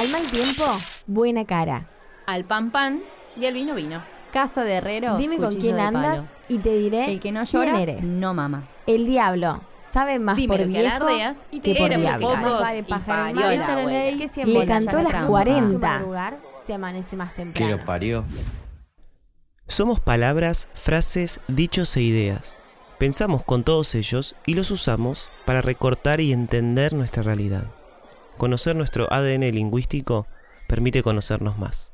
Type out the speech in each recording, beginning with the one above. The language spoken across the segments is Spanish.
Al mal tiempo, buena cara. Al pan pan y al vino vino. Casa de herrero. Dime con quién de andas palo. y te diré El que no quién llora, eres. no mama. El diablo sabe más Dime por lo que viejo alardeas y te que por diablo. vale que Le cantó la las trampa. 40. madrugar se amanece más Que temprano. lo parió. Somos palabras, frases, dichos e ideas. Pensamos con todos ellos y los usamos para recortar y entender nuestra realidad. Conocer nuestro ADN lingüístico permite conocernos más.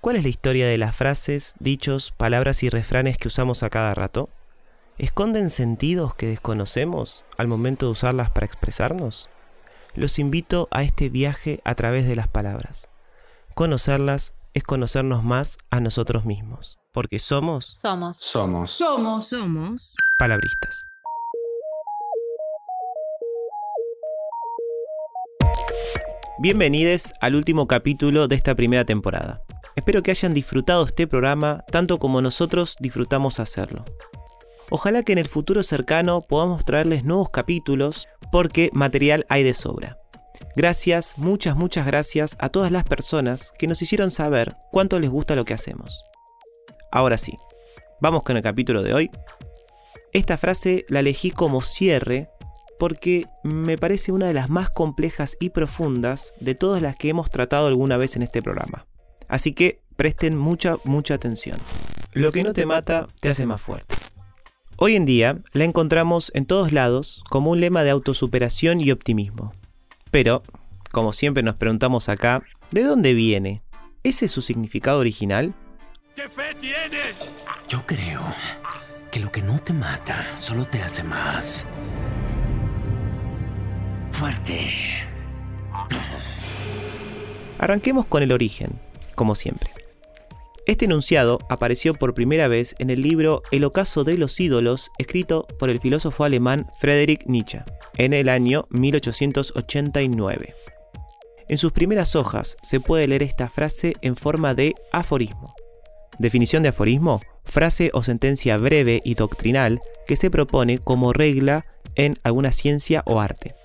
¿Cuál es la historia de las frases, dichos, palabras y refranes que usamos a cada rato? ¿Esconden sentidos que desconocemos al momento de usarlas para expresarnos? Los invito a este viaje a través de las palabras. Conocerlas es conocernos más a nosotros mismos, porque somos Somos. Somos. Somos palabristas. Bienvenidos al último capítulo de esta primera temporada. Espero que hayan disfrutado este programa tanto como nosotros disfrutamos hacerlo. Ojalá que en el futuro cercano podamos traerles nuevos capítulos porque material hay de sobra. Gracias, muchas, muchas gracias a todas las personas que nos hicieron saber cuánto les gusta lo que hacemos. Ahora sí, vamos con el capítulo de hoy. Esta frase la elegí como cierre porque me parece una de las más complejas y profundas de todas las que hemos tratado alguna vez en este programa. Así que presten mucha, mucha atención. Lo que no te mata te hace más fuerte. Hoy en día la encontramos en todos lados como un lema de autosuperación y optimismo. Pero, como siempre nos preguntamos acá, ¿de dónde viene? ¿Ese es su significado original? Yo creo que lo que no te mata solo te hace más Arranquemos con el origen, como siempre. Este enunciado apareció por primera vez en el libro El ocaso de los ídolos, escrito por el filósofo alemán Friedrich Nietzsche, en el año 1889. En sus primeras hojas se puede leer esta frase en forma de aforismo. Definición de aforismo, frase o sentencia breve y doctrinal que se propone como regla en alguna ciencia o arte.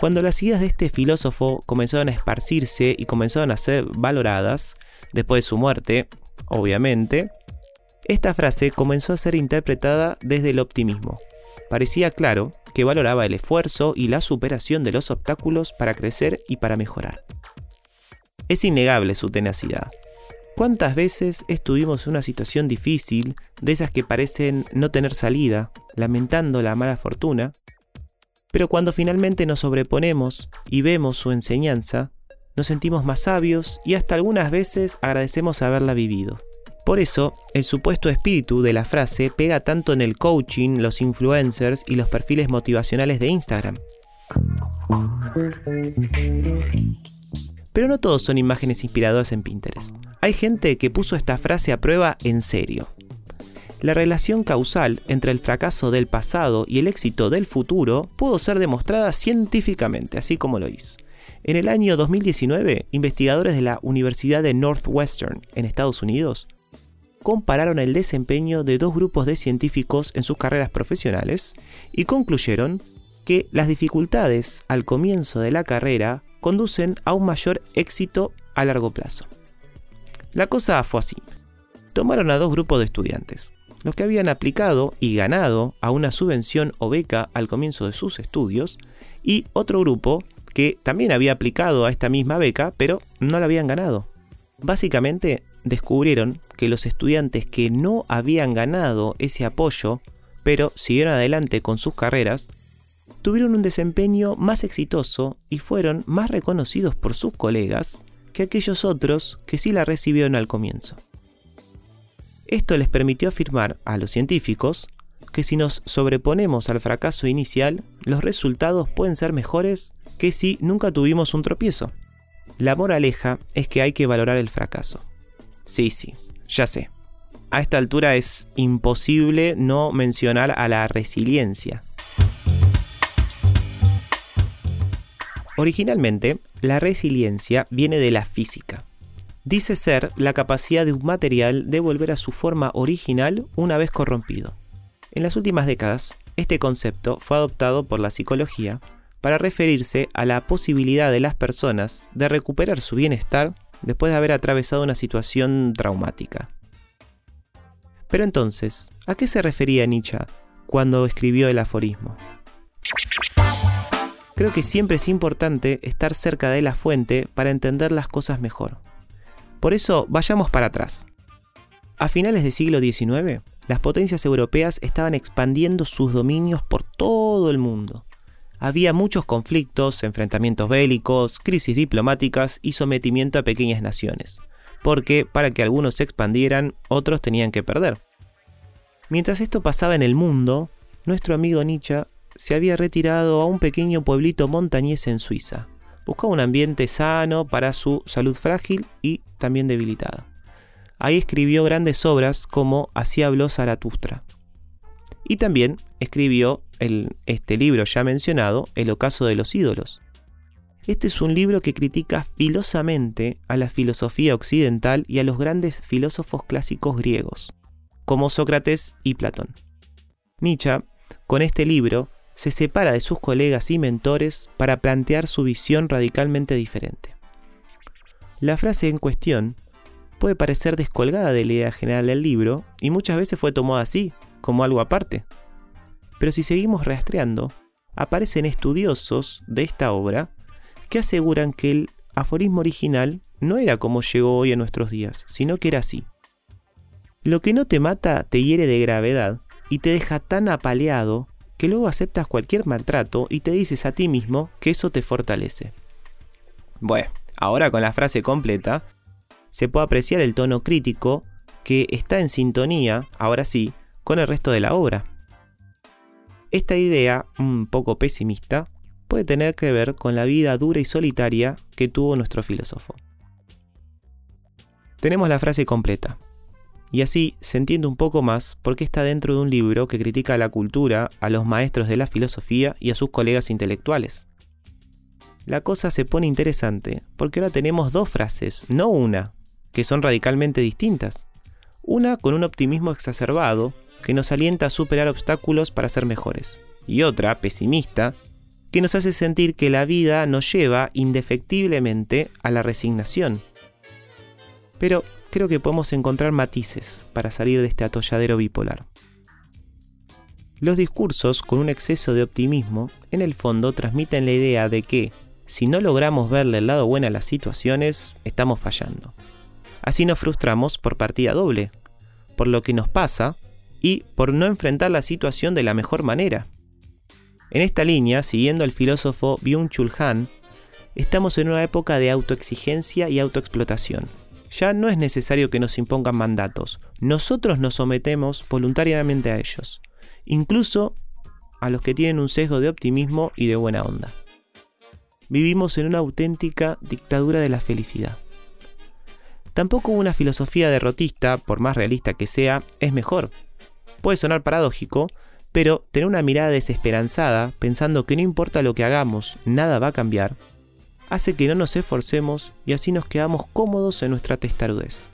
Cuando las ideas de este filósofo comenzaron a esparcirse y comenzaron a ser valoradas, después de su muerte, obviamente, esta frase comenzó a ser interpretada desde el optimismo. Parecía claro que valoraba el esfuerzo y la superación de los obstáculos para crecer y para mejorar. Es innegable su tenacidad. ¿Cuántas veces estuvimos en una situación difícil, de esas que parecen no tener salida, lamentando la mala fortuna, pero cuando finalmente nos sobreponemos y vemos su enseñanza, nos sentimos más sabios y hasta algunas veces agradecemos haberla vivido. Por eso, el supuesto espíritu de la frase pega tanto en el coaching, los influencers y los perfiles motivacionales de Instagram. Pero no todos son imágenes inspiradoras en Pinterest. Hay gente que puso esta frase a prueba en serio. La relación causal entre el fracaso del pasado y el éxito del futuro pudo ser demostrada científicamente, así como lo hizo. En el año 2019, investigadores de la Universidad de Northwestern, en Estados Unidos, compararon el desempeño de dos grupos de científicos en sus carreras profesionales y concluyeron que las dificultades al comienzo de la carrera conducen a un mayor éxito a largo plazo. La cosa fue así. Tomaron a dos grupos de estudiantes, los que habían aplicado y ganado a una subvención o beca al comienzo de sus estudios, y otro grupo que también había aplicado a esta misma beca, pero no la habían ganado. Básicamente descubrieron que los estudiantes que no habían ganado ese apoyo, pero siguieron adelante con sus carreras, tuvieron un desempeño más exitoso y fueron más reconocidos por sus colegas que aquellos otros que sí la recibieron al comienzo. Esto les permitió afirmar a los científicos que si nos sobreponemos al fracaso inicial, los resultados pueden ser mejores que si nunca tuvimos un tropiezo. La moraleja es que hay que valorar el fracaso. Sí, sí, ya sé. A esta altura es imposible no mencionar a la resiliencia. Originalmente, la resiliencia viene de la física. Dice ser la capacidad de un material de volver a su forma original una vez corrompido. En las últimas décadas, este concepto fue adoptado por la psicología para referirse a la posibilidad de las personas de recuperar su bienestar después de haber atravesado una situación traumática. Pero entonces, ¿a qué se refería Nietzsche cuando escribió el aforismo? Creo que siempre es importante estar cerca de la fuente para entender las cosas mejor. Por eso, vayamos para atrás. A finales del siglo XIX, las potencias europeas estaban expandiendo sus dominios por todo el mundo. Había muchos conflictos, enfrentamientos bélicos, crisis diplomáticas y sometimiento a pequeñas naciones, porque para que algunos se expandieran, otros tenían que perder. Mientras esto pasaba en el mundo, nuestro amigo Nietzsche se había retirado a un pequeño pueblito montañés en Suiza. Buscaba un ambiente sano para su salud frágil y también debilitada. Ahí escribió grandes obras como Así habló Zaratustra. Y también escribió este libro ya mencionado, El ocaso de los ídolos. Este es un libro que critica filosamente a la filosofía occidental y a los grandes filósofos clásicos griegos, como Sócrates y Platón. Nietzsche, con este libro, se separa de sus colegas y mentores para plantear su visión radicalmente diferente. La frase en cuestión puede parecer descolgada de la idea general del libro y muchas veces fue tomada así, como algo aparte. Pero si seguimos rastreando, aparecen estudiosos de esta obra que aseguran que el aforismo original no era como llegó hoy a nuestros días, sino que era así. Lo que no te mata te hiere de gravedad y te deja tan apaleado que luego aceptas cualquier maltrato y te dices a ti mismo que eso te fortalece. Bueno, ahora con la frase completa, se puede apreciar el tono crítico que está en sintonía, ahora sí, con el resto de la obra. Esta idea, un poco pesimista, puede tener que ver con la vida dura y solitaria que tuvo nuestro filósofo. Tenemos la frase completa. Y así se entiende un poco más por qué está dentro de un libro que critica a la cultura, a los maestros de la filosofía y a sus colegas intelectuales. La cosa se pone interesante porque ahora tenemos dos frases, no una, que son radicalmente distintas. Una con un optimismo exacerbado que nos alienta a superar obstáculos para ser mejores. Y otra, pesimista, que nos hace sentir que la vida nos lleva indefectiblemente a la resignación. Pero creo que podemos encontrar matices para salir de este atolladero bipolar. Los discursos con un exceso de optimismo, en el fondo, transmiten la idea de que, si no logramos verle el lado bueno a las situaciones, estamos fallando. Así nos frustramos por partida doble, por lo que nos pasa y por no enfrentar la situación de la mejor manera. En esta línea, siguiendo al filósofo Byung-Chul Han, estamos en una época de autoexigencia y autoexplotación ya no es necesario que nos impongan mandatos. Nosotros nos sometemos voluntariamente a ellos, incluso a los que tienen un sesgo de optimismo y de buena onda. Vivimos en una auténtica dictadura de la felicidad. Tampoco una filosofía derrotista, por más realista que sea, es mejor. Puede sonar paradójico, pero tener una mirada desesperanzada, pensando que no importa lo que hagamos, nada va a cambiar, hace que no nos esforcemos y así nos quedamos cómodos en nuestra testarudez.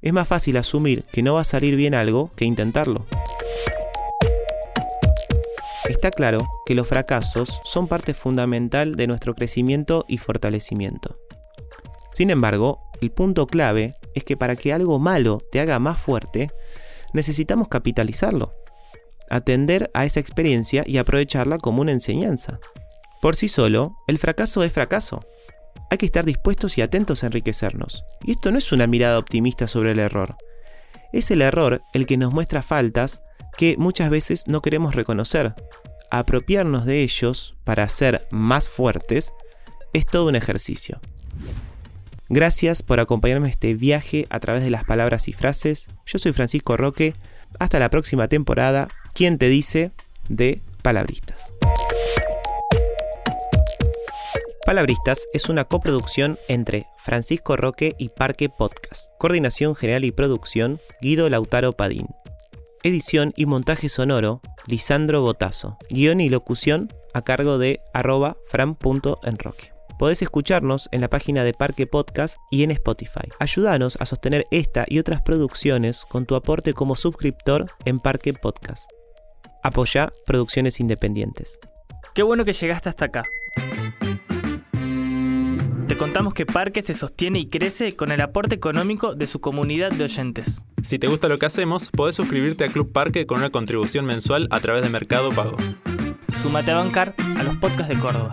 Es más fácil asumir que no va a salir bien algo que intentarlo. Está claro que los fracasos son parte fundamental de nuestro crecimiento y fortalecimiento. Sin embargo, el punto clave es que para que algo malo te haga más fuerte, necesitamos capitalizarlo, atender a esa experiencia y aprovecharla como una enseñanza. Por sí solo, el fracaso es fracaso. Hay que estar dispuestos y atentos a enriquecernos. Y esto no es una mirada optimista sobre el error. Es el error el que nos muestra faltas que muchas veces no queremos reconocer. Apropiarnos de ellos para ser más fuertes es todo un ejercicio. Gracias por acompañarme en este viaje a través de las palabras y frases. Yo soy Francisco Roque. Hasta la próxima temporada. ¿Quién te dice? de Palabristas. Palabristas es una coproducción entre Francisco Roque y Parque Podcast. Coordinación general y producción, Guido Lautaro Padín. Edición y montaje sonoro, Lisandro Botazo. Guión y locución a cargo de arroba fran.enroque. Podés escucharnos en la página de Parque Podcast y en Spotify. Ayúdanos a sostener esta y otras producciones con tu aporte como suscriptor en Parque Podcast. Apoya producciones independientes. Qué bueno que llegaste hasta acá. Te contamos que Parque se sostiene y crece con el aporte económico de su comunidad de oyentes. Si te gusta lo que hacemos, podés suscribirte a Club Parque con una contribución mensual a través de Mercado Pago. Sumate a bancar a los podcasts de Córdoba.